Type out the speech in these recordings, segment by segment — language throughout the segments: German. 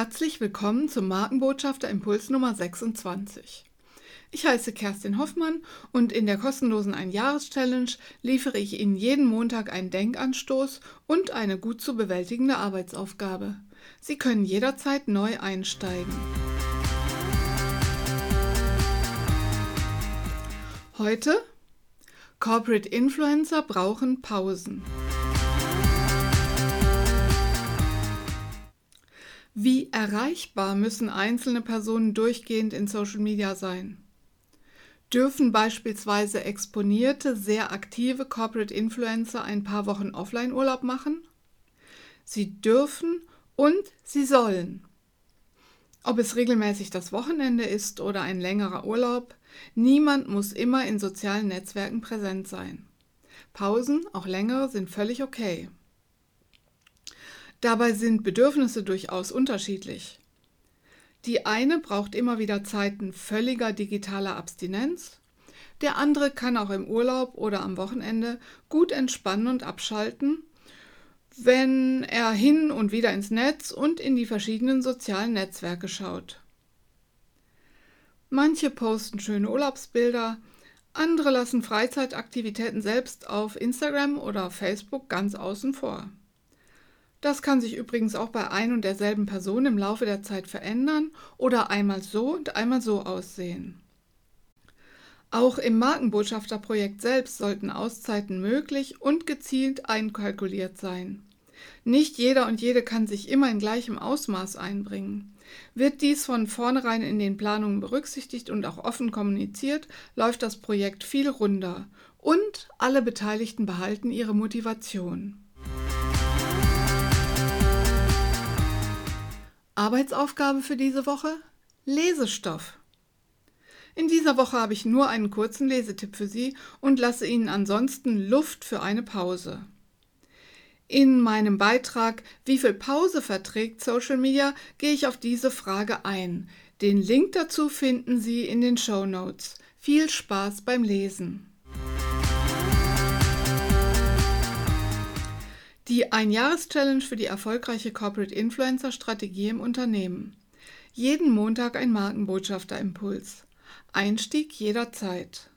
Herzlich willkommen zum Markenbotschafter Impuls Nummer 26. Ich heiße Kerstin Hoffmann und in der kostenlosen Ein-Jahres-Challenge liefere ich Ihnen jeden Montag einen Denkanstoß und eine gut zu bewältigende Arbeitsaufgabe. Sie können jederzeit neu einsteigen. Heute Corporate Influencer brauchen Pausen. Wie erreichbar müssen einzelne Personen durchgehend in Social Media sein? Dürfen beispielsweise exponierte, sehr aktive Corporate Influencer ein paar Wochen Offline-Urlaub machen? Sie dürfen und sie sollen. Ob es regelmäßig das Wochenende ist oder ein längerer Urlaub, niemand muss immer in sozialen Netzwerken präsent sein. Pausen, auch längere, sind völlig okay. Dabei sind Bedürfnisse durchaus unterschiedlich. Die eine braucht immer wieder Zeiten völliger digitaler Abstinenz, der andere kann auch im Urlaub oder am Wochenende gut entspannen und abschalten, wenn er hin und wieder ins Netz und in die verschiedenen sozialen Netzwerke schaut. Manche posten schöne Urlaubsbilder, andere lassen Freizeitaktivitäten selbst auf Instagram oder Facebook ganz außen vor. Das kann sich übrigens auch bei ein und derselben Person im Laufe der Zeit verändern oder einmal so und einmal so aussehen. Auch im Markenbotschafterprojekt selbst sollten Auszeiten möglich und gezielt einkalkuliert sein. Nicht jeder und jede kann sich immer in gleichem Ausmaß einbringen. Wird dies von vornherein in den Planungen berücksichtigt und auch offen kommuniziert, läuft das Projekt viel runder und alle Beteiligten behalten ihre Motivation. Arbeitsaufgabe für diese Woche? Lesestoff. In dieser Woche habe ich nur einen kurzen Lesetipp für Sie und lasse Ihnen ansonsten Luft für eine Pause. In meinem Beitrag Wie viel Pause verträgt Social Media gehe ich auf diese Frage ein. Den Link dazu finden Sie in den Show Notes. Viel Spaß beim Lesen. Die Ein-Jahres-Challenge für die erfolgreiche Corporate Influencer-Strategie im Unternehmen. Jeden Montag ein Markenbotschafter-Impuls. Einstieg jederzeit.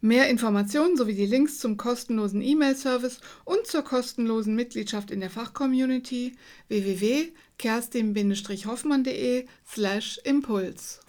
Mehr Informationen sowie die Links zum kostenlosen E-Mail-Service und zur kostenlosen Mitgliedschaft in der Fachcommunity www.kerstin-hoffmann.de slash Impuls.